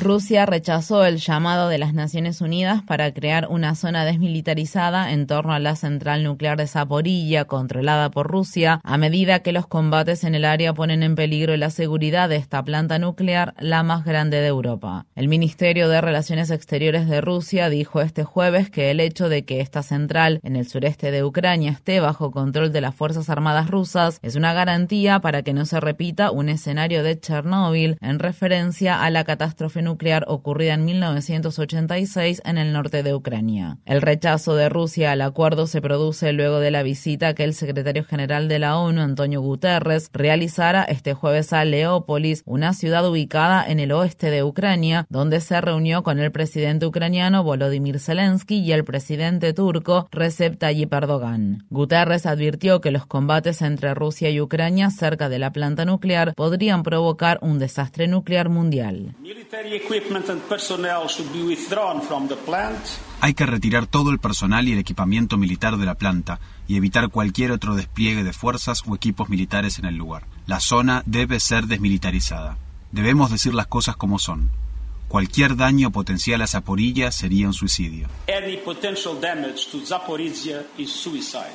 Rusia rechazó el llamado de las Naciones Unidas para crear una zona desmilitarizada en torno a la central nuclear de Zaporilla, controlada por Rusia, a medida que los combates en el área ponen en peligro la seguridad de esta planta nuclear, la más grande de Europa. El Ministerio de Relaciones Exteriores de Rusia dijo este jueves que el hecho de que esta central en el sureste de Ucrania esté bajo control de las Fuerzas Armadas rusas es una garantía para que no se repita un escenario de Chernóbil en referencia a la catástrofe nuclear nuclear ocurrida en 1986 en el norte de Ucrania. El rechazo de Rusia al acuerdo se produce luego de la visita que el secretario general de la ONU, Antonio Guterres, realizara este jueves a Leópolis, una ciudad ubicada en el oeste de Ucrania, donde se reunió con el presidente ucraniano Volodymyr Zelensky y el presidente turco Recep Tayyip Erdogan. Guterres advirtió que los combates entre Rusia y Ucrania cerca de la planta nuclear podrían provocar un desastre nuclear mundial. Hay que retirar todo el personal y el equipamiento militar de la planta y evitar cualquier otro despliegue de fuerzas o equipos militares en el lugar. La zona debe ser desmilitarizada. Debemos decir las cosas como son. Cualquier daño potencial a Zaporilla sería un suicidio.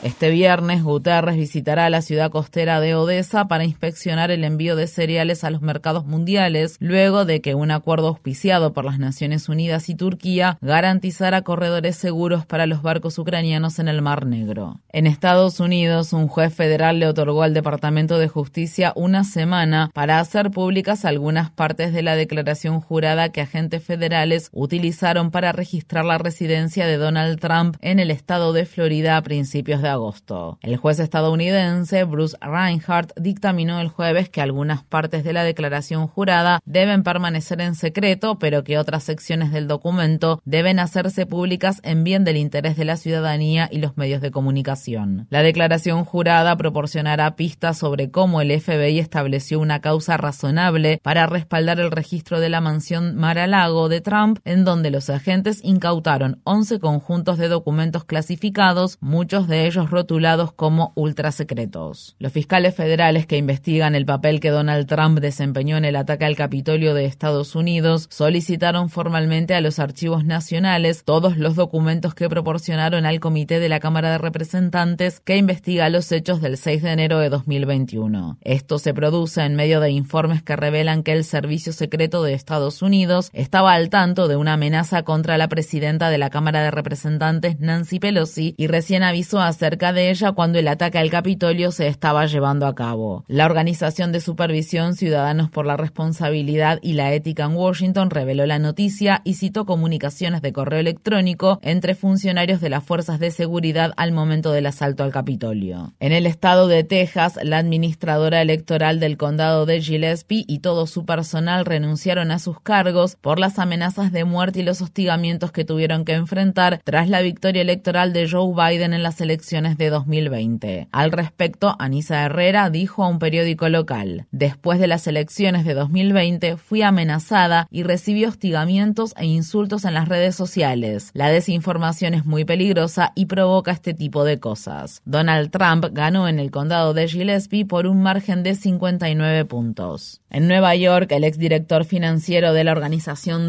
Este viernes, Guterres visitará la ciudad costera de Odessa para inspeccionar el envío de cereales a los mercados mundiales, luego de que un acuerdo auspiciado por las Naciones Unidas y Turquía garantizara corredores seguros para los barcos ucranianos en el Mar Negro. En Estados Unidos, un juez federal le otorgó al Departamento de Justicia una semana para hacer públicas algunas partes de la declaración jurada que agentes federales utilizaron para registrar la residencia de Donald Trump en el estado de Florida a principios de agosto. El juez estadounidense Bruce Reinhardt dictaminó el jueves que algunas partes de la declaración jurada deben permanecer en secreto, pero que otras secciones del documento deben hacerse públicas en bien del interés de la ciudadanía y los medios de comunicación. La declaración jurada proporcionará pistas sobre cómo el FBI estableció una causa razonable para respaldar el registro de la mansión Mar Lago de Trump, en donde los agentes incautaron 11 conjuntos de documentos clasificados, muchos de ellos rotulados como ultrasecretos. Los fiscales federales que investigan el papel que Donald Trump desempeñó en el ataque al Capitolio de Estados Unidos solicitaron formalmente a los archivos nacionales todos los documentos que proporcionaron al Comité de la Cámara de Representantes que investiga los hechos del 6 de enero de 2021. Esto se produce en medio de informes que revelan que el Servicio Secreto de Estados Unidos estaba al tanto de una amenaza contra la presidenta de la Cámara de Representantes, Nancy Pelosi, y recién avisó acerca de ella cuando el ataque al Capitolio se estaba llevando a cabo. La Organización de Supervisión Ciudadanos por la Responsabilidad y la Ética en Washington reveló la noticia y citó comunicaciones de correo electrónico entre funcionarios de las fuerzas de seguridad al momento del asalto al Capitolio. En el estado de Texas, la administradora electoral del condado de Gillespie y todo su personal renunciaron a sus cargos por las amenazas de muerte y los hostigamientos que tuvieron que enfrentar tras la victoria electoral de Joe Biden en las elecciones de 2020. Al respecto, Anisa Herrera dijo a un periódico local, después de las elecciones de 2020 fui amenazada y recibí hostigamientos e insultos en las redes sociales. La desinformación es muy peligrosa y provoca este tipo de cosas. Donald Trump ganó en el condado de Gillespie por un margen de 59 puntos. En Nueva York, el exdirector financiero de la organización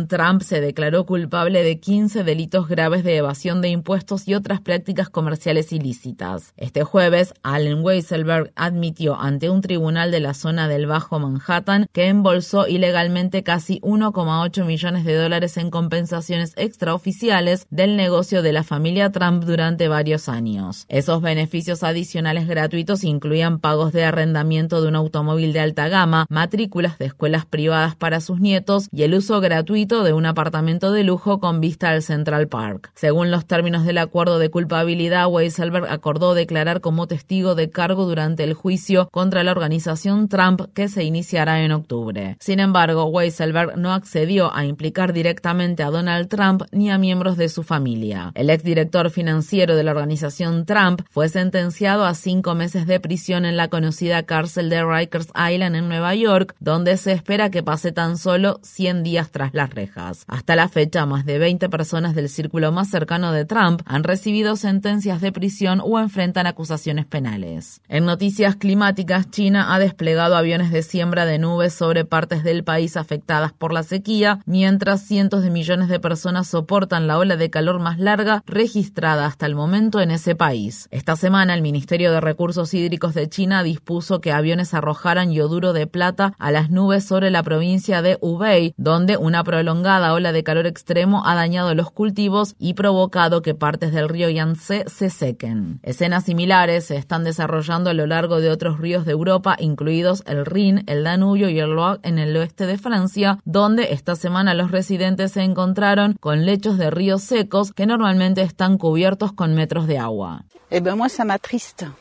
Trump se declaró culpable de 15 delitos graves de evasión de impuestos y otras prácticas comerciales ilícitas. Este jueves, Allen Weisselberg admitió ante un tribunal de la zona del Bajo Manhattan que embolsó ilegalmente casi 1,8 millones de dólares en compensaciones extraoficiales del negocio de la familia Trump durante varios años. Esos beneficios adicionales gratuitos incluían pagos de arrendamiento de un automóvil de alta gama, matrícula de escuelas privadas para sus nietos y el uso gratuito de un apartamento de lujo con vista al Central Park. Según los términos del acuerdo de culpabilidad, Weisselberg acordó declarar como testigo de cargo durante el juicio contra la organización Trump que se iniciará en octubre. Sin embargo, Weisselberg no accedió a implicar directamente a Donald Trump ni a miembros de su familia. El exdirector financiero de la organización Trump fue sentenciado a cinco meses de prisión en la conocida cárcel de Rikers Island en Nueva York, donde se espera que pase tan solo 100 días tras las rejas. Hasta la fecha, más de 20 personas del círculo más cercano de Trump han recibido sentencias de prisión o enfrentan acusaciones penales. En noticias climáticas, China ha desplegado aviones de siembra de nubes sobre partes del país afectadas por la sequía, mientras cientos de millones de personas soportan la ola de calor más larga registrada hasta el momento en ese país. Esta semana, el Ministerio de Recursos Hídricos de China dispuso que aviones arrojaran yoduro de plata a las nubes sobre la provincia de Hubei, donde una prolongada ola de calor extremo ha dañado los cultivos y provocado que partes del río Yangtze se sequen. Escenas similares se están desarrollando a lo largo de otros ríos de Europa, incluidos el Rin, el Danubio y el Loire en el oeste de Francia, donde esta semana los residentes se encontraron con lechos de ríos secos que normalmente están cubiertos con metros de agua. Eh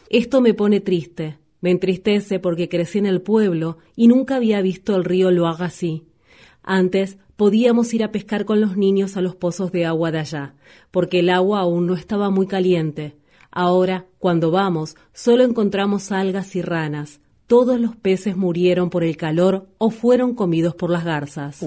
Esto me pone triste. Me entristece porque crecí en el pueblo y nunca había visto el río Loire así. Antes podíamos ir a pescar con los niños a los pozos de agua de allá, porque el agua aún no estaba muy caliente. Ahora, cuando vamos, solo encontramos algas y ranas. Todos los peces murieron por el calor o fueron comidos por las garzas.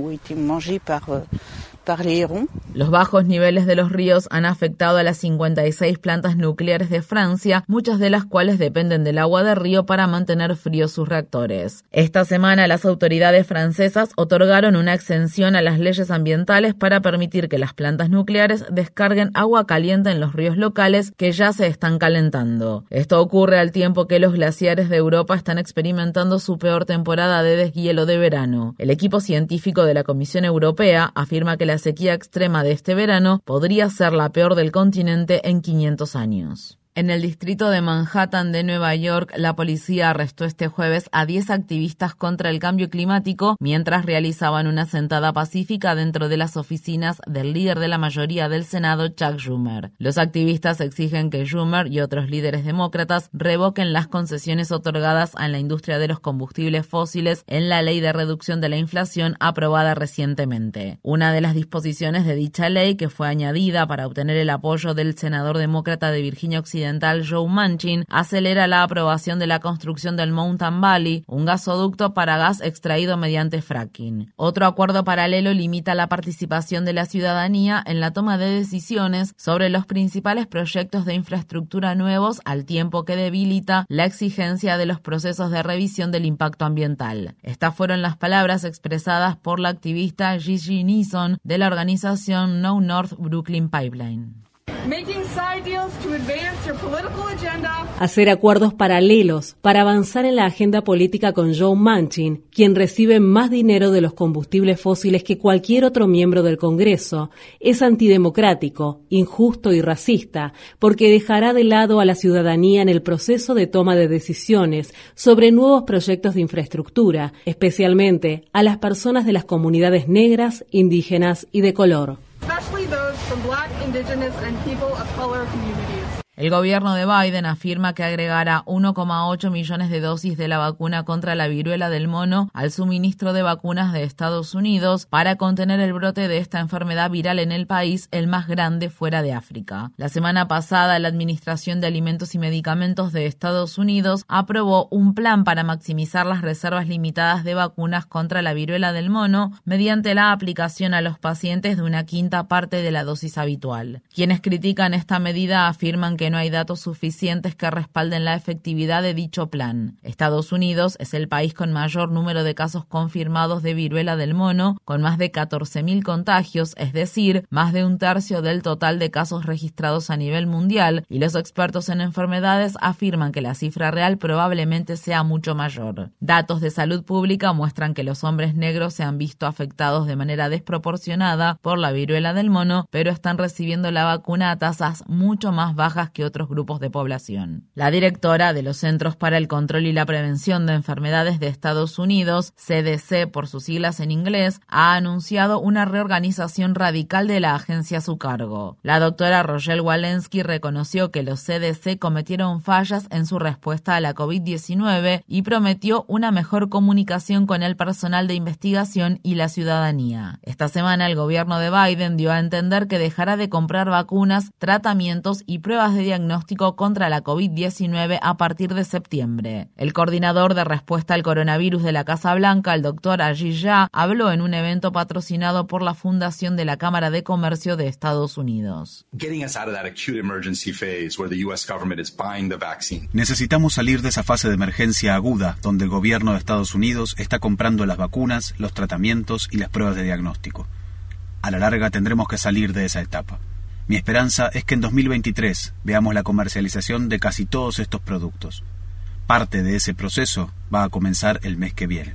Los bajos niveles de los ríos han afectado a las 56 plantas nucleares de Francia, muchas de las cuales dependen del agua de río para mantener fríos sus reactores. Esta semana las autoridades francesas otorgaron una exención a las leyes ambientales para permitir que las plantas nucleares descarguen agua caliente en los ríos locales que ya se están calentando. Esto ocurre al tiempo que los glaciares de Europa están experimentando su peor temporada de deshielo de verano. El equipo científico de la Comisión Europea afirma que la sequía extrema de este verano podría ser la peor del continente en 500 años. En el distrito de Manhattan de Nueva York, la policía arrestó este jueves a 10 activistas contra el cambio climático mientras realizaban una sentada pacífica dentro de las oficinas del líder de la mayoría del Senado, Chuck Schumer. Los activistas exigen que Schumer y otros líderes demócratas revoquen las concesiones otorgadas a la industria de los combustibles fósiles en la ley de reducción de la inflación aprobada recientemente. Una de las disposiciones de dicha ley, que fue añadida para obtener el apoyo del senador demócrata de Virginia Joe Manchin acelera la aprobación de la construcción del Mountain Valley, un gasoducto para gas extraído mediante fracking. Otro acuerdo paralelo limita la participación de la ciudadanía en la toma de decisiones sobre los principales proyectos de infraestructura nuevos al tiempo que debilita la exigencia de los procesos de revisión del impacto ambiental. Estas fueron las palabras expresadas por la activista Gigi Neeson de la organización No North Brooklyn Pipeline. Hacer acuerdos paralelos para avanzar en la agenda política con Joe Manchin, quien recibe más dinero de los combustibles fósiles que cualquier otro miembro del Congreso, es antidemocrático, injusto y racista, porque dejará de lado a la ciudadanía en el proceso de toma de decisiones sobre nuevos proyectos de infraestructura, especialmente a las personas de las comunidades negras, indígenas y de color. Indigenous and people of color communities. El gobierno de Biden afirma que agregará 1,8 millones de dosis de la vacuna contra la viruela del mono al suministro de vacunas de Estados Unidos para contener el brote de esta enfermedad viral en el país, el más grande fuera de África. La semana pasada, la Administración de Alimentos y Medicamentos de Estados Unidos aprobó un plan para maximizar las reservas limitadas de vacunas contra la viruela del mono mediante la aplicación a los pacientes de una quinta parte de la dosis habitual. Quienes critican esta medida afirman que no hay datos suficientes que respalden la efectividad de dicho plan. Estados Unidos es el país con mayor número de casos confirmados de viruela del mono, con más de 14.000 contagios, es decir, más de un tercio del total de casos registrados a nivel mundial, y los expertos en enfermedades afirman que la cifra real probablemente sea mucho mayor. Datos de salud pública muestran que los hombres negros se han visto afectados de manera desproporcionada por la viruela del mono, pero están recibiendo la vacuna a tasas mucho más bajas que que otros grupos de población. La directora de los Centros para el Control y la Prevención de Enfermedades de Estados Unidos, CDC por sus siglas en inglés, ha anunciado una reorganización radical de la agencia a su cargo. La doctora Rochelle Walensky reconoció que los CDC cometieron fallas en su respuesta a la COVID-19 y prometió una mejor comunicación con el personal de investigación y la ciudadanía. Esta semana el gobierno de Biden dio a entender que dejará de comprar vacunas, tratamientos y pruebas de diagnóstico contra la COVID-19 a partir de septiembre. El coordinador de respuesta al coronavirus de la Casa Blanca, el doctor Ajit Jha, habló en un evento patrocinado por la Fundación de la Cámara de Comercio de Estados Unidos. Necesitamos salir de esa fase de emergencia aguda donde el gobierno de Estados Unidos está comprando las vacunas, los tratamientos y las pruebas de diagnóstico. A la larga tendremos que salir de esa etapa. Mi esperanza es que en 2023 veamos la comercialización de casi todos estos productos. Parte de ese proceso va a comenzar el mes que viene.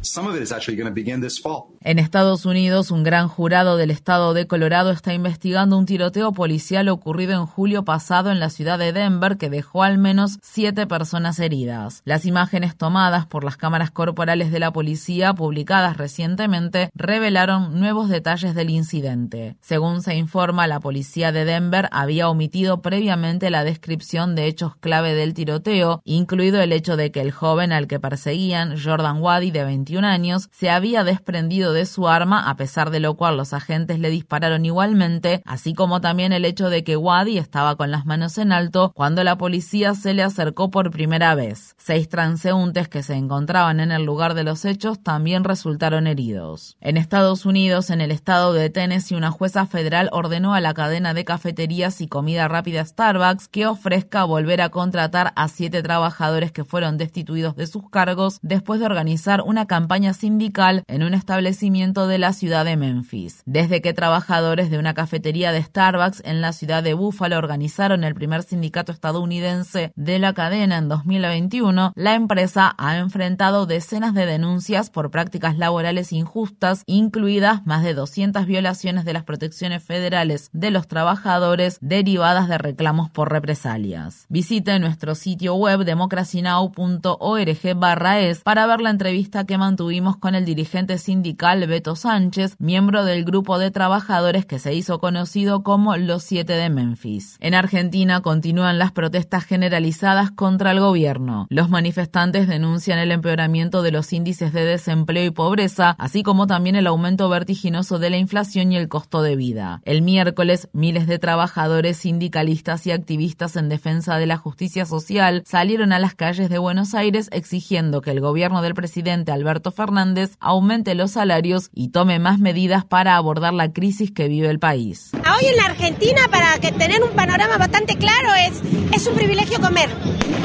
En Estados Unidos, un gran jurado del estado de Colorado está investigando un tiroteo policial ocurrido en julio pasado en la ciudad de Denver que dejó al menos siete personas heridas. Las imágenes tomadas por las cámaras corporales de la policía publicadas recientemente revelaron nuevos detalles del incidente. Según se informa, la policía de Denver había omitido previamente la descripción de hechos clave del tiroteo, incluido el hecho de que el joven al que perseguía Jordan Wadi, de 21 años, se había desprendido de su arma, a pesar de lo cual los agentes le dispararon igualmente, así como también el hecho de que Wadi estaba con las manos en alto cuando la policía se le acercó por primera vez. Seis transeúntes que se encontraban en el lugar de los hechos también resultaron heridos. En Estados Unidos, en el estado de Tennessee, una jueza federal ordenó a la cadena de cafeterías y comida rápida Starbucks que ofrezca volver a contratar a siete trabajadores que fueron destituidos de sus cargos después de organizar una campaña sindical en un establecimiento de la ciudad de Memphis. Desde que trabajadores de una cafetería de Starbucks en la ciudad de Buffalo organizaron el primer sindicato estadounidense de la cadena en 2021, la empresa ha enfrentado decenas de denuncias por prácticas laborales injustas, incluidas más de 200 violaciones de las protecciones federales de los trabajadores derivadas de reclamos por represalias. Visite nuestro sitio web democracynow.org barra para ver la entrevista que mantuvimos con el dirigente sindical Beto Sánchez, miembro del grupo de trabajadores que se hizo conocido como Los Siete de Memphis. En Argentina continúan las protestas generalizadas contra el gobierno. Los manifestantes denuncian el empeoramiento de los índices de desempleo y pobreza, así como también el aumento vertiginoso de la inflación y el costo de vida. El miércoles, miles de trabajadores, sindicalistas y activistas en defensa de la justicia social salieron a las calles de Buenos Aires exigiendo que el gobierno del presidente Alberto Fernández aumente los salarios y tome más medidas para abordar la crisis que vive el país. Hoy en la Argentina, para tener un panorama bastante claro, es, es un privilegio comer.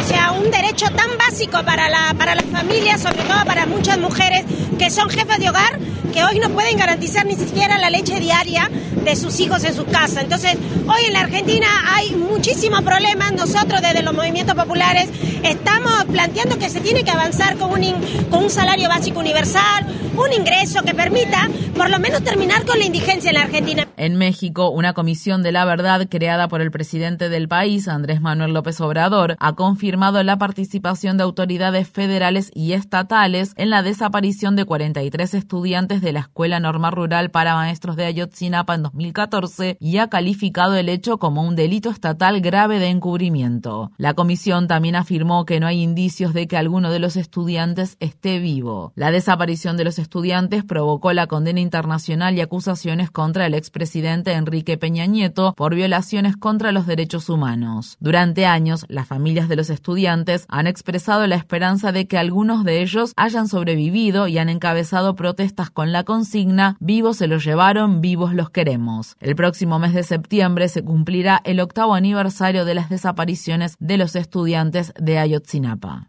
O sea, un derecho tan básico para la, para las familias, sobre todo para muchas mujeres que son jefas de hogar, que hoy no pueden garantizar ni siquiera la leche diaria de sus hijos en su casa. Entonces, hoy en la Argentina hay muchísimos problemas. Nosotros desde los movimientos populares estamos planteando que se tiene que avanzar con un, con un salario básico universal, un ingreso que permita por lo menos terminar con la indigencia en la Argentina. En México, una comisión de la verdad creada por el presidente del país, Andrés Manuel López Obrador, ha confirmado la participación de autoridades federales y estatales en la desaparición de 43 estudiantes de la Escuela Normal Rural para Maestros de Ayotzinapa en 2014 y ha calificado el hecho como un delito estatal grave de encubrimiento. La comisión también afirmó que no hay indicios de que alguno de los estudiantes esté vivo. La desaparición de los estudiantes provocó la condena internacional y acusaciones contra el expresidente Enrique Peña Nieto por violaciones contra los derechos humanos. Durante años, las familias de los estudiantes han expresado la esperanza de que algunos de ellos hayan sobrevivido y han encabezado protestas con la consigna Vivos se los llevaron, vivos los queremos. El próximo mes de septiembre se cumplirá el octavo aniversario de las desapariciones de los estudiantes de Ayotzinapa.